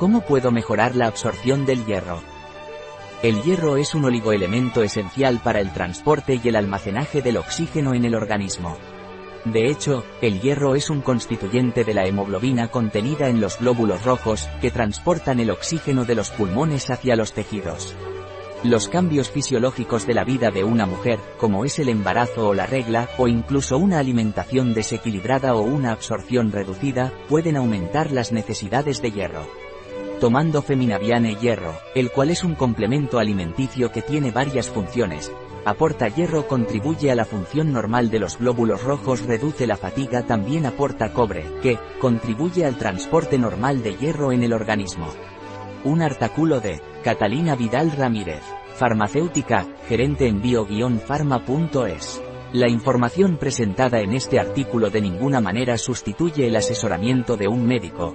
¿Cómo puedo mejorar la absorción del hierro? El hierro es un oligoelemento esencial para el transporte y el almacenaje del oxígeno en el organismo. De hecho, el hierro es un constituyente de la hemoglobina contenida en los glóbulos rojos, que transportan el oxígeno de los pulmones hacia los tejidos. Los cambios fisiológicos de la vida de una mujer, como es el embarazo o la regla, o incluso una alimentación desequilibrada o una absorción reducida, pueden aumentar las necesidades de hierro tomando Feminaviane hierro, el cual es un complemento alimenticio que tiene varias funciones. Aporta hierro contribuye a la función normal de los glóbulos rojos reduce la fatiga también aporta cobre, que, contribuye al transporte normal de hierro en el organismo. Un artículo de, Catalina Vidal Ramírez, farmacéutica, gerente en bio-pharma.es. La información presentada en este artículo de ninguna manera sustituye el asesoramiento de un médico,